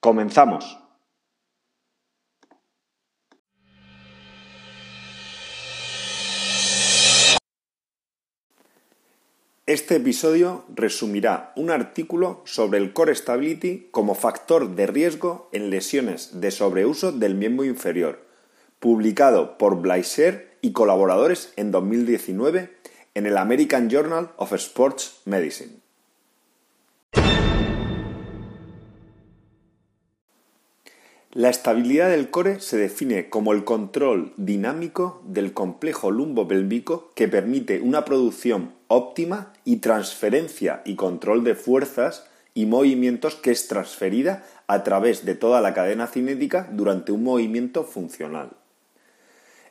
Comenzamos. Este episodio resumirá un artículo sobre el Core Stability como factor de riesgo en lesiones de sobreuso del miembro inferior, publicado por Blaisher y colaboradores en 2019 en el American Journal of Sports Medicine. La estabilidad del core se define como el control dinámico del complejo lumbo-pélvico que permite una producción óptima y transferencia y control de fuerzas y movimientos que es transferida a través de toda la cadena cinética durante un movimiento funcional.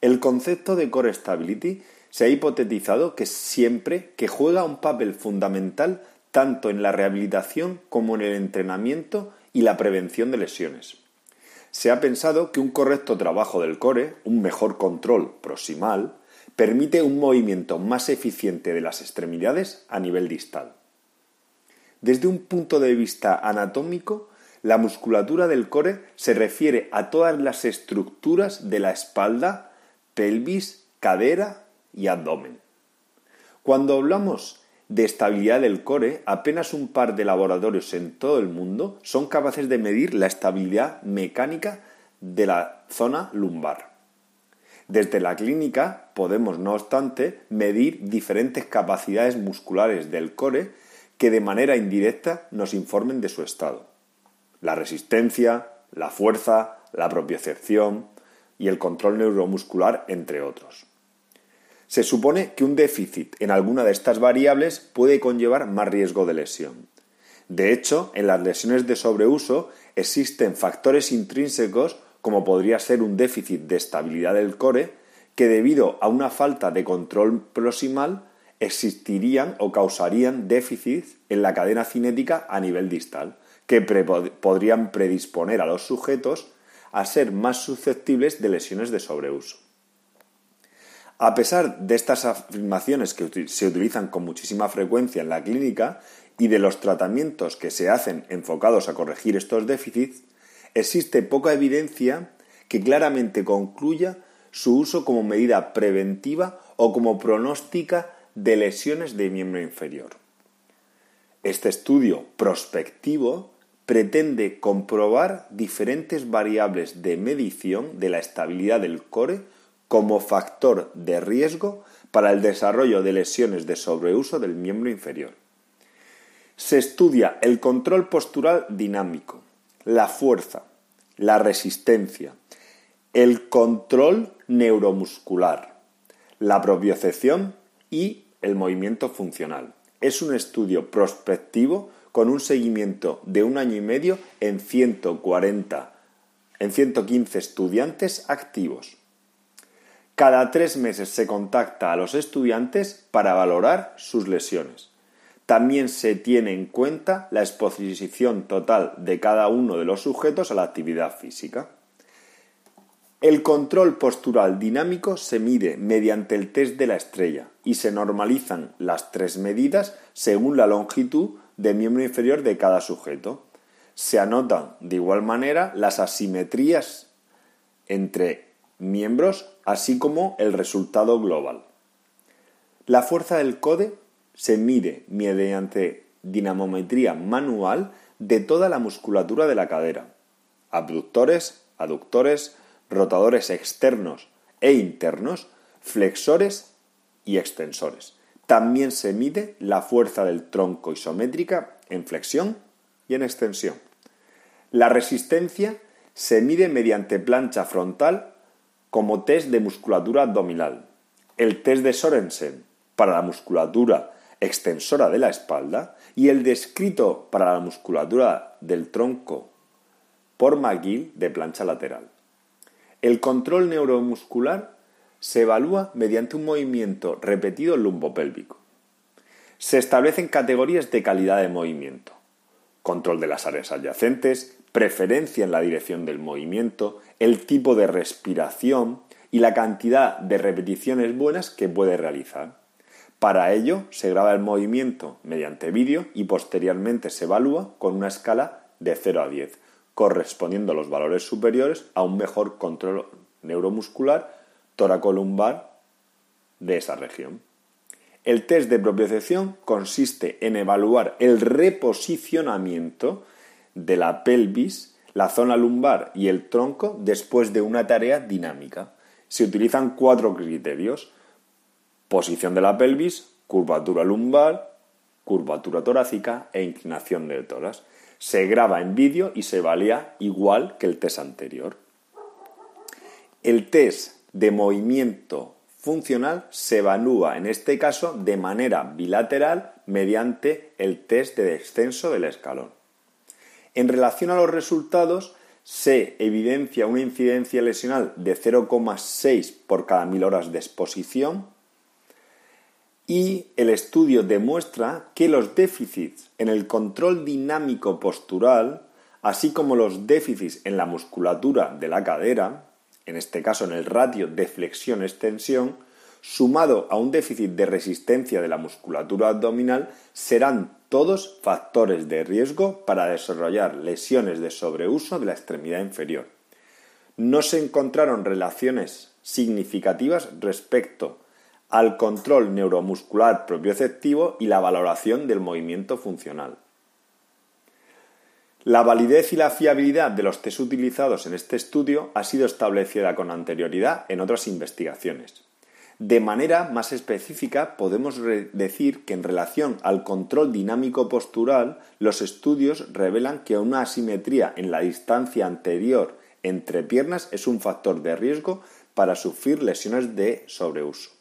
El concepto de core stability se ha hipotetizado que siempre que juega un papel fundamental tanto en la rehabilitación como en el entrenamiento y la prevención de lesiones se ha pensado que un correcto trabajo del core, un mejor control proximal, permite un movimiento más eficiente de las extremidades a nivel distal. Desde un punto de vista anatómico, la musculatura del core se refiere a todas las estructuras de la espalda, pelvis, cadera y abdomen. Cuando hablamos de estabilidad del core, apenas un par de laboratorios en todo el mundo son capaces de medir la estabilidad mecánica de la zona lumbar. Desde la clínica podemos, no obstante, medir diferentes capacidades musculares del core que de manera indirecta nos informen de su estado. La resistencia, la fuerza, la propiocepción y el control neuromuscular, entre otros. Se supone que un déficit en alguna de estas variables puede conllevar más riesgo de lesión. De hecho, en las lesiones de sobreuso existen factores intrínsecos como podría ser un déficit de estabilidad del core que debido a una falta de control proximal existirían o causarían déficits en la cadena cinética a nivel distal, que podrían predisponer a los sujetos a ser más susceptibles de lesiones de sobreuso. A pesar de estas afirmaciones que se utilizan con muchísima frecuencia en la clínica y de los tratamientos que se hacen enfocados a corregir estos déficits, existe poca evidencia que claramente concluya su uso como medida preventiva o como pronóstica de lesiones de miembro inferior. Este estudio prospectivo pretende comprobar diferentes variables de medición de la estabilidad del core como factor de riesgo para el desarrollo de lesiones de sobreuso del miembro inferior. Se estudia el control postural dinámico, la fuerza, la resistencia, el control neuromuscular, la propiocepción y el movimiento funcional. Es un estudio prospectivo con un seguimiento de un año y medio en 140, en 115 estudiantes activos. Cada tres meses se contacta a los estudiantes para valorar sus lesiones. También se tiene en cuenta la exposición total de cada uno de los sujetos a la actividad física. El control postural dinámico se mide mediante el test de la estrella y se normalizan las tres medidas según la longitud de miembro inferior de cada sujeto. Se anotan de igual manera las asimetrías entre miembros, así como el resultado global. La fuerza del code se mide mediante dinamometría manual de toda la musculatura de la cadera, abductores, aductores, rotadores externos e internos, flexores y extensores. También se mide la fuerza del tronco isométrica en flexión y en extensión. La resistencia se mide mediante plancha frontal como test de musculatura abdominal. El test de Sorensen para la musculatura extensora de la espalda y el descrito para la musculatura del tronco por McGill de plancha lateral. El control neuromuscular se evalúa mediante un movimiento repetido lumbopélvico. Se establecen categorías de calidad de movimiento. Control de las áreas adyacentes, preferencia en la dirección del movimiento, el tipo de respiración y la cantidad de repeticiones buenas que puede realizar. Para ello se graba el movimiento mediante vídeo y posteriormente se evalúa con una escala de 0 a 10, correspondiendo a los valores superiores a un mejor control neuromuscular toracolumbar de esa región. El test de propiocepción consiste en evaluar el reposicionamiento de la pelvis, la zona lumbar y el tronco después de una tarea dinámica. Se utilizan cuatro criterios. Posición de la pelvis, curvatura lumbar, curvatura torácica e inclinación del tórax. Se graba en vídeo y se valía igual que el test anterior. El test de movimiento funcional se evalúa en este caso de manera bilateral mediante el test de descenso del escalón. En relación a los resultados, se evidencia una incidencia lesional de 0,6 por cada mil horas de exposición y el estudio demuestra que los déficits en el control dinámico postural, así como los déficits en la musculatura de la cadera, en este caso en el ratio de flexión-extensión, sumado a un déficit de resistencia de la musculatura abdominal, serán todos factores de riesgo para desarrollar lesiones de sobreuso de la extremidad inferior. No se encontraron relaciones significativas respecto al control neuromuscular propioceptivo y la valoración del movimiento funcional. La validez y la fiabilidad de los test utilizados en este estudio ha sido establecida con anterioridad en otras investigaciones. De manera más específica, podemos decir que en relación al control dinámico postural, los estudios revelan que una asimetría en la distancia anterior entre piernas es un factor de riesgo para sufrir lesiones de sobreuso.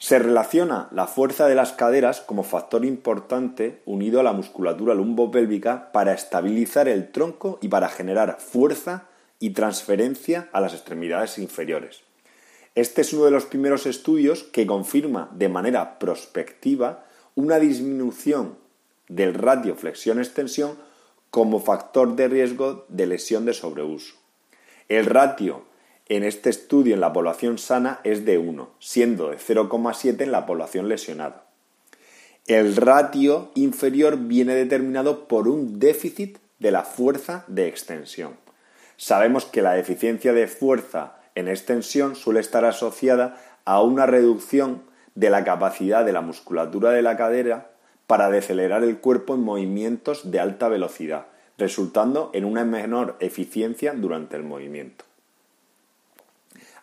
Se relaciona la fuerza de las caderas como factor importante unido a la musculatura lumbopélvica para estabilizar el tronco y para generar fuerza y transferencia a las extremidades inferiores. Este es uno de los primeros estudios que confirma de manera prospectiva una disminución del ratio flexión-extensión como factor de riesgo de lesión de sobreuso. El ratio en este estudio en la población sana es de 1, siendo de 0,7 en la población lesionada. El ratio inferior viene determinado por un déficit de la fuerza de extensión. Sabemos que la deficiencia de fuerza en extensión suele estar asociada a una reducción de la capacidad de la musculatura de la cadera para decelerar el cuerpo en movimientos de alta velocidad, resultando en una menor eficiencia durante el movimiento.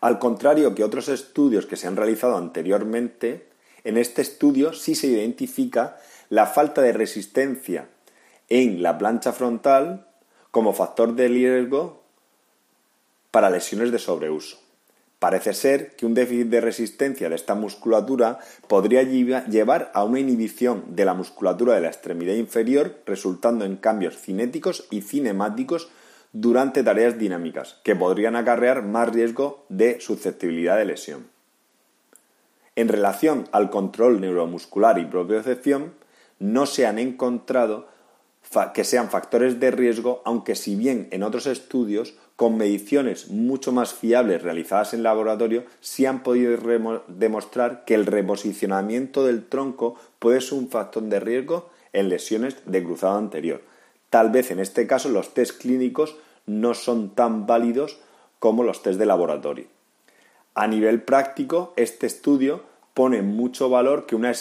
Al contrario que otros estudios que se han realizado anteriormente, en este estudio sí se identifica la falta de resistencia en la plancha frontal como factor de riesgo para lesiones de sobreuso. Parece ser que un déficit de resistencia de esta musculatura podría llevar a una inhibición de la musculatura de la extremidad inferior, resultando en cambios cinéticos y cinemáticos durante tareas dinámicas, que podrían acarrear más riesgo de susceptibilidad de lesión. En relación al control neuromuscular y propiocepción, no se han encontrado que sean factores de riesgo, aunque si bien en otros estudios, con mediciones mucho más fiables realizadas en laboratorio, sí han podido demostrar que el reposicionamiento del tronco puede ser un factor de riesgo en lesiones de cruzado anterior. Tal vez en este caso los test clínicos no son tan válidos como los test de laboratorio. A nivel práctico, este estudio pone mucho valor que una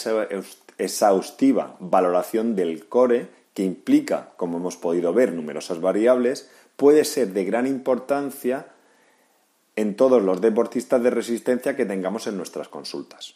exhaustiva valoración del core, que implica, como hemos podido ver, numerosas variables, puede ser de gran importancia en todos los deportistas de resistencia que tengamos en nuestras consultas.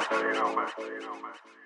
masculino, masculino, masculino.